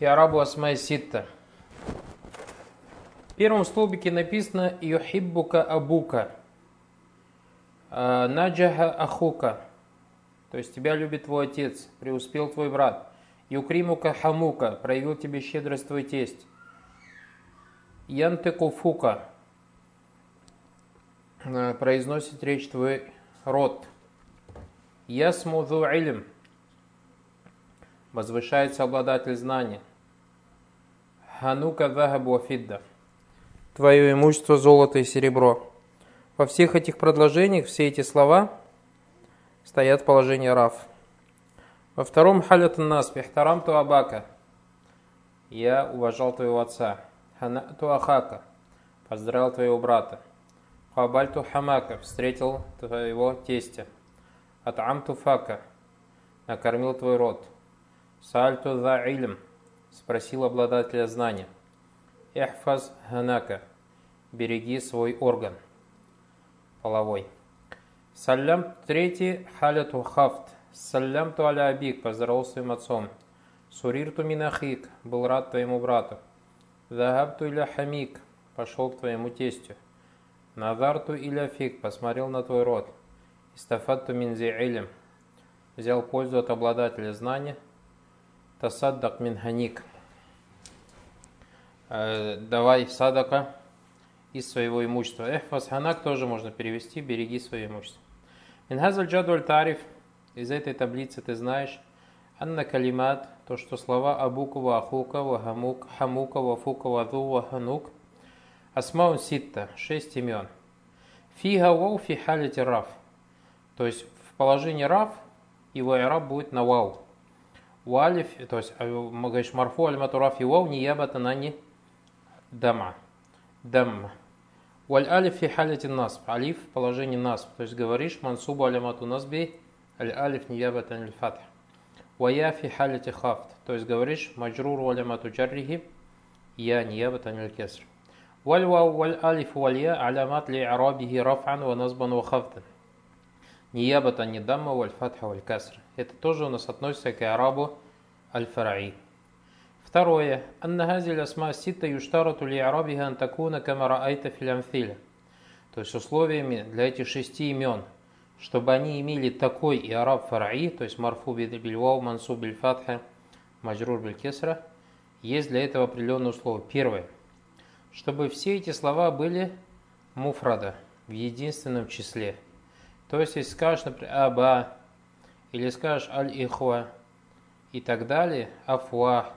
и арабу асмай ситта. В первом столбике написано «Юхиббука абука», а, «Наджаха ахука», то есть тебя любит твой отец, преуспел твой брат. «Юкримука хамука», проявил тебе щедрость твой тесть. «Янтеку фука», а, произносит речь твой род. «Ясмуду илм», возвышается обладатель знания. Ханука вахабу фидда. Твое имущество золото и серебро. Во всех этих предложениях все эти слова стоят в положении раф. Во втором халятун нас пихтарам ту. Я уважал твоего отца. Ханату ахака. Поздравил твоего брата. Хабальту хамака. Встретил твоего тестя. Атамту фака. Накормил твой род. Сальту за илм, спросил обладателя знания. Эхфаз ханака, береги свой орган половой. Салям третий халяту хафт. Салям ту аля абик, поздоровал своим отцом. Сурирту минахик, был рад твоему брату. Захабту иля хамик, пошел к твоему тестю. Назарту иля фик, посмотрел на твой род. Истафатту минзи илм, взял пользу от обладателя знания – Тасаддак минханик. Э, давай садака из своего имущества. Эх, фасханак тоже можно перевести, береги свое имущество. Минхазаль джадуль тариф. Из этой таблицы ты знаешь, Анна калимат, то, что слова Абука, Ахука, Вахамук, Хамука, Вафука, Ваду, Ваханук, Асмаун Ситта, шесть имен. Фига вау фи халити раф. То есть в положении раф его ираб будет на вау. Уалиф, то есть э, мы говорим марфу аль-матураф и вау ниябата на не дама. Дам. Валь алиф фи халити насб. Алиф в положении насб. То есть говоришь мансубу алямату насби аль алиф ниябата аль фатх. Вая фи халити хафт. То есть говоришь маджрур алямату джаррихи я ниябата аль кеср. Валь вау валь алиф валь я алямат ли арабихи рафан ва назбан ва хафтан. Ниябата не дамма валь фатха валь каср. Это тоже у нас относится к арабу аль-фараи. Второе. Анна газиль асма сита юштарату ли арабиха антакуна камара айта филямфиля. То есть условиями для этих шести имен, чтобы они имели такой и араб фараи, то есть марфу бильвау, мансу бильфатха, маджрур биль-кесра, есть для этого определенные условия. Первое. Чтобы все эти слова были муфрада, в единственном числе – то есть, если скажешь, например, аба, или скажешь аль-ихва и так далее, афуа,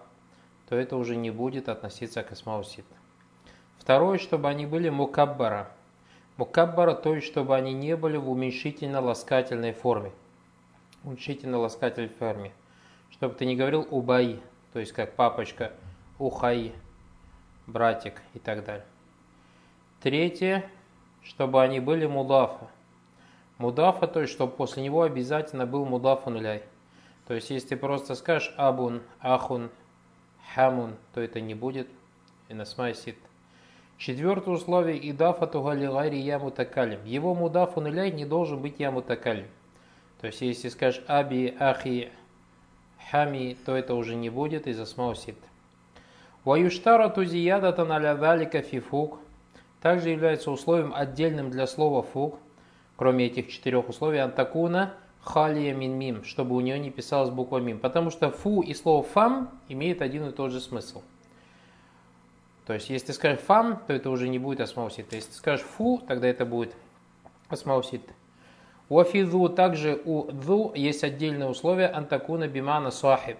то это уже не будет относиться к асмаусит. Второе, чтобы они были мукаббара. Мукаббара, то есть, чтобы они не были в уменьшительно-ласкательной форме. Уменьшительно-ласкательной форме. Чтобы ты не говорил убай, то есть, как папочка, ухай, братик и так далее. Третье, чтобы они были мудафа. Мудафа, то есть, чтобы после него обязательно был мудафун ляй. То есть, если ты просто скажешь абун, ахун, хамун, то это не будет инасмайсит. Четвертое условие идафа тугалигари я мутакалим. Его мудафун ляй не должен быть я мутакалим. То есть, если скажешь аби, ахи, хами, то это уже не будет из асмаусит. Ваюштара тузиядата наля фифук. Также является условием отдельным для слова фук – кроме этих четырех условий, антакуна халия мин мим, чтобы у нее не писалась буква мим. Потому что фу и слово фам имеют один и тот же смысл. То есть, если ты скажешь фам, то это уже не будет асмаусит. Если ты скажешь фу, тогда это будет асмаусит. У афиду также у ду есть отдельное условие антакуна бимана сахиб,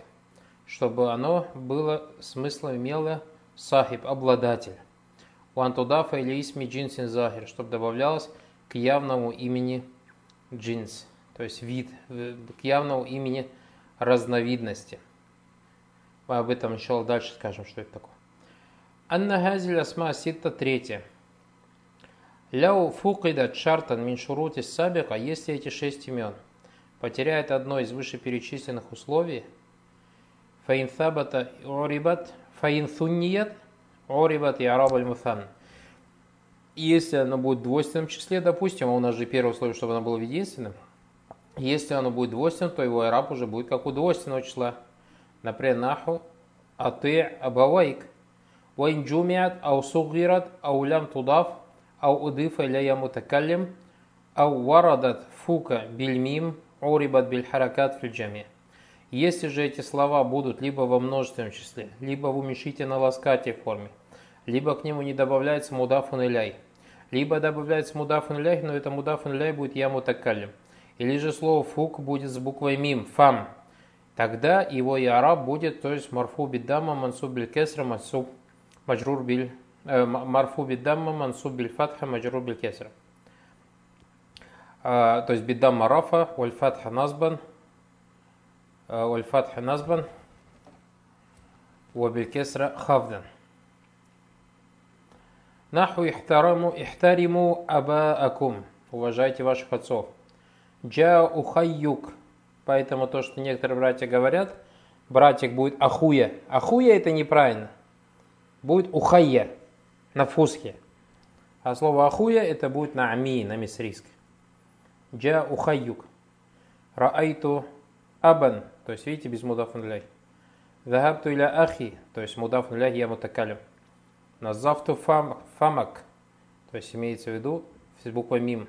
чтобы оно было смысла имело сахиб, обладатель. У антудафа или исми джинсин захир, чтобы добавлялось к явному имени джинс, то есть вид, к явному имени разновидности. Мы об этом еще дальше скажем, что это такое. Анна Газиль Асма Ситта третья. Ляу фукида чартан мин шурути сабика, если эти шесть имен потеряет одно из вышеперечисленных условий, фаин сабата орибат, фаин сунният, орибат и араб аль если оно будет в двойственном числе, допустим, а у нас же первое условие, чтобы оно было в единственном, если оно будет двойственным, то его араб уже будет как у двойственного числа. Например, наху аты абавайк. Вайн джумиат ау сугират ау лям тудав ау удифа ля яму такаллим ау варадат фука бильмим урибат биль харакат фильджами. Если же эти слова будут либо во множественном числе, либо в уменьшительно-ласкатой форме – либо к нему не добавляется мудафун иляй. Либо добавляется мудафун иляй, но это мудафун иляй будет яму такалим. Или же слово фук будет с буквой мим, фам. Тогда его и араб будет, то есть марфу биддама мансуб биль кесра мансуб маджрур биль э, марфу биддама мансуб биль фатха маджрур биль кесра. А, то есть биддама рафа, валь фатха назбан, э, валь фатха назбан, вабиль кесра хавдан. Наху ихтараму ихтариму абаакум. Уважайте ваших отцов. Джа ухайюк. Поэтому то, что некоторые братья говорят, братик будет ахуя. Ахуя это неправильно. Будет ухайя на фусхе. А слово ахуя это будет на ами, на мисриск. Джа ухайюк. Раайту абан. То есть, видите, без мудаф ляй. إلى أخي. То есть, مضاف ياء المتكلم. نظفت فمك. То есть имеется в виду с буквой ميم.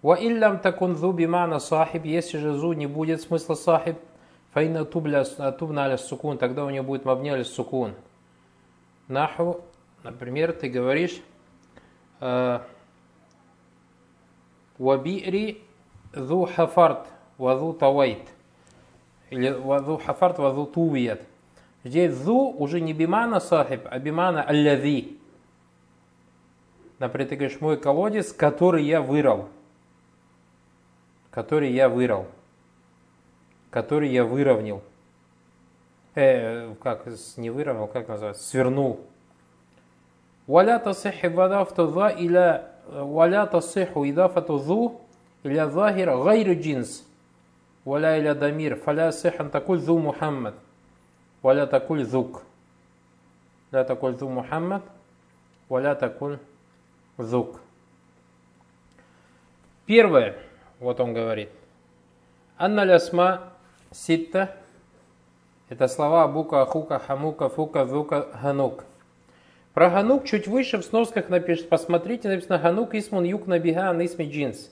وإن لم تكن ذو بمعنى صاحب. Если же ذو не будет смысла صاحب، فإنها تبنى تبنى على السكون. Тогда у нее будет مبني على السكون. نحو, например, ты говоришь э, وبئري ذو حفرت вазу тавайт. Или вазу хафарт вазу тувият. Здесь зу уже не бимана сахиб, а бимана алляви. Например, ты говоришь, мой колодец, который я вырал, Который я вырал, Который я выровнял. Э, как, не выровнял, как называется, свернул. Валя тасихи вадафту за иля валя тасиху идафату зу иля захир гайру джинс. Валя иля дамир фаля сихан такуль зу Мухаммад. ولا تقل ذوق لا تقل ذو محمد ولا تقل зук. Первое, вот он говорит, Анна лясма ситта, это слова Абука, Ахука, Хамука, Фука, Вука, Ханук. Про Ханук чуть выше в сносках напишет, посмотрите, написано Ханук исмун юк набига ан исми джинс.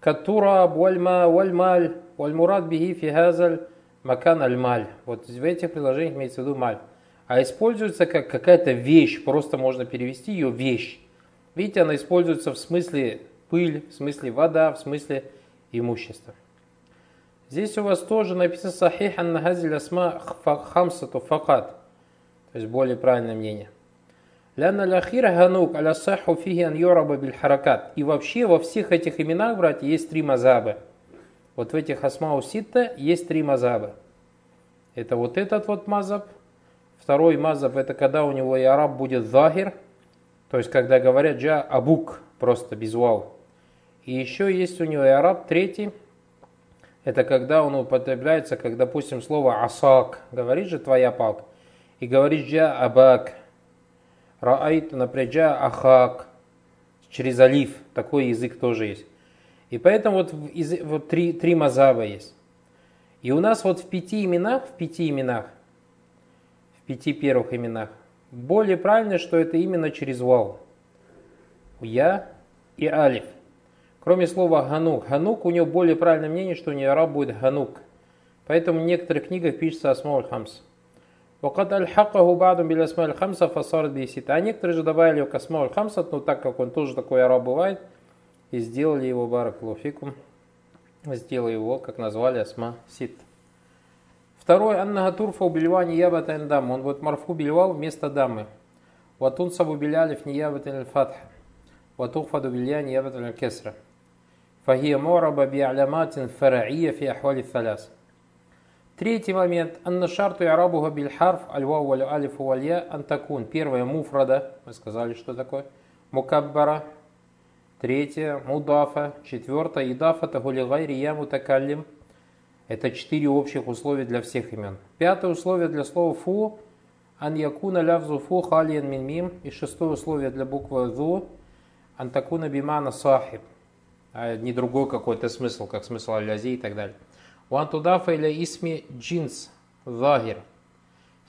Катура, вальма, вальмаль, вальмурат биги фигазаль, макан альмаль. Вот в этих предложениях имеется в виду маль. А используется как какая-то вещь, просто можно перевести ее вещь. Видите, она используется в смысле пыль, в смысле вода, в смысле имущества. Здесь у вас тоже написано сахих аннахазиль асма хамсату факат. То есть более правильное мнение. Ляна ляхира ганук аля саху фиги ан йораба биль харакат. И вообще во всех этих именах, братья, есть три мазаба. Вот в этих асмау ситта есть три мазаба. Это вот этот вот мазаб. Второй мазаб это когда у него и араб будет захир. То есть когда говорят джа абук, просто без. И еще есть у него и араб третий. Это когда он употребляется, как, допустим, слово асак. Говорит же твоя палка. И говорит джа абак. Раайт, напряджа ахак, через алиф, такой язык тоже есть. И поэтому вот, из, вот три, три мазаба есть. И у нас вот в пяти именах, в пяти именах, в пяти первых именах, более правильно, что это именно через вау. Я и алиф. Кроме слова ганук. Ганук, у него более правильное мнение, что у него араб будет ганук. Поэтому в некоторых книгах пишется асмауль хамс. Вакад аль-хакаху ба'ду бил асма хамса фасарат бисита. А некоторые же добавили к асма хамса, но так как он тоже такой араб бывает, и сделали его барак луфикум, сделали его, как назвали асма сит. Второй, анна гатурфа убильвани ябата дам. Он будет марфу бильвал вместо дамы. Ватун сабу билялиф ниябат фатх. Ватухфаду билья ниябат кесра. Фахия мораба би'аляматин фараия фи ахвали тhaляс. Третий момент. Анна шарту и арабуга бильхарф альвау валю алифу валья антакун. Первое муфрада. Мы сказали, что такое. Мукаббара. Третье мудафа. Четвертое идафа тагулигайри я мутакаллим. Это четыре общих условия для всех имен. Пятое условие для слова фу. Ан якуна лявзу фу халиен мин мим. И шестое условие для буквы зу. Антакуна бимана сахиб. А не другой какой-то смысл, как смысл алязи и так далее. Ван тудафа или исми джинс, захир.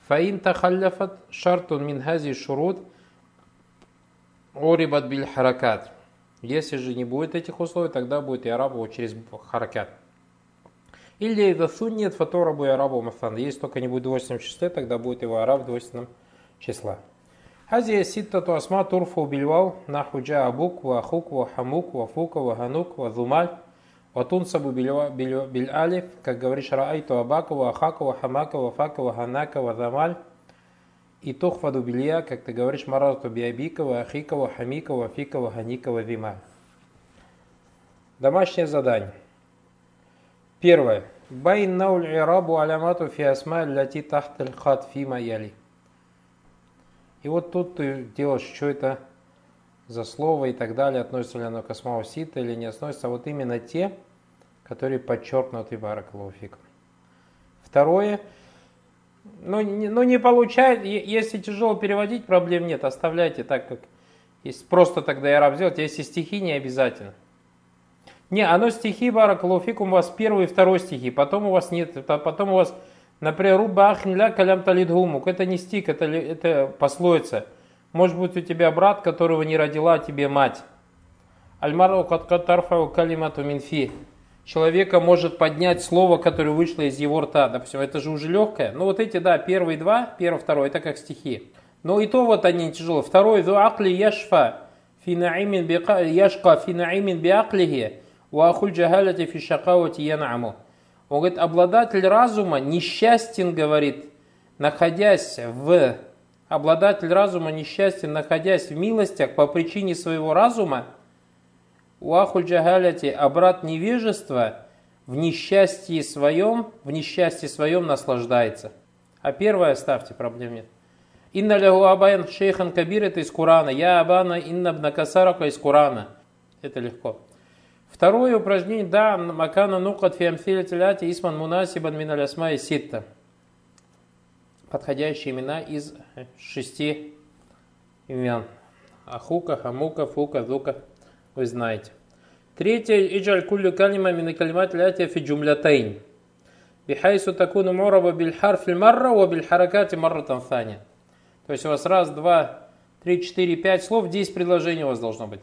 فإن تخلف شرط من هذه الشروط أعربت بالحركات. Если же не будет этих условий, тогда будет إعرابه через حركات. إلا إذا ثنيت فتعرب إعراب المثنى. Если только не будет двойственном числе, тогда будет его إعراب в двойственном числа. هذه الستة أسماء ترفع بالواو نحو جاء أبوك وأخوك وحموك وفوك وهنوك وذو مال وتنصب بالألف, как говоришь رأيت أباك وأخاك وحماك وفاك وهناك وذا مال وتخفض بالياء, как ты говоришь مررت بأبيك وأخيك وحميك وفيك وهنيك وذي مال. Домашнее задание. Первое. بين نوع الإعراب وعلامته في الأسماء التي تحتها خط فيما يلي. И вот тут ты делаешь, что это за слово и так далее, относится ли оно к أسماء ستة или не относится, а вот именно те, которые подчеркнуты بارك الله فيكم. Второе, ну не, ну не получает, если тяжело переводить, проблем нет, оставляйте так, как есть. Просто тогда я раб сделать, если стихи не обязательно. Не, оно стихи баракалуфикум у вас первый и второй стихи, потом у вас нет, потом у вас, например, руба калям талидгумук, это не стих, это, это пословица. Может быть у тебя брат, которого не родила тебе мать. Альмару каткатарфау калимату минфи. Человека может поднять слово, которое вышло из его рта. Допустим, это же уже легкое. Ну вот эти, да, первые два, первый, второй, это как стихи. Но и то вот они тяжело. Второй, ду акли яшфа фи наимин яшка фи наимин биаклихи. Уахуль джахалати фи шакавати янаму. Он говорит, обладатель разума несчастен, говорит, находясь в... Обладатель разума несчастен, находясь в милостях по причине своего разума. Уахуль джахаляти, а брат невежества в несчастье своем, в несчастье своем наслаждается. А первое оставьте, проблем нет. Инна лягу абаян шейхан кабир, это из Курана. Я абана инна бнакасарака из Курана. Это легко. Второе упражнение, да, макана нукат фиамфилятиляти исман мунасибан миналь асма ситта. Подходящие имена из шести имен. أخوك، حموك، فوك، ذوك. Вы знаете. Третье, اجعل كل كلمة من الكلمات التي في جملتين. بحيث تكون معربة بالحرف مرة وبالحركات مرة ثانية. То есть у вас раз, два, три, четыре, пять слов, десять предложений у вас должно быть.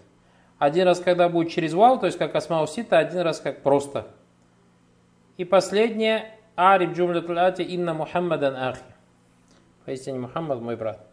Один раз, когда будет через вау, то есть как أسماء ستة, один раз как просто. И последнее, أعرب الجملة التالية إن محمدا أخي. Поистине Мухаммад мой брат.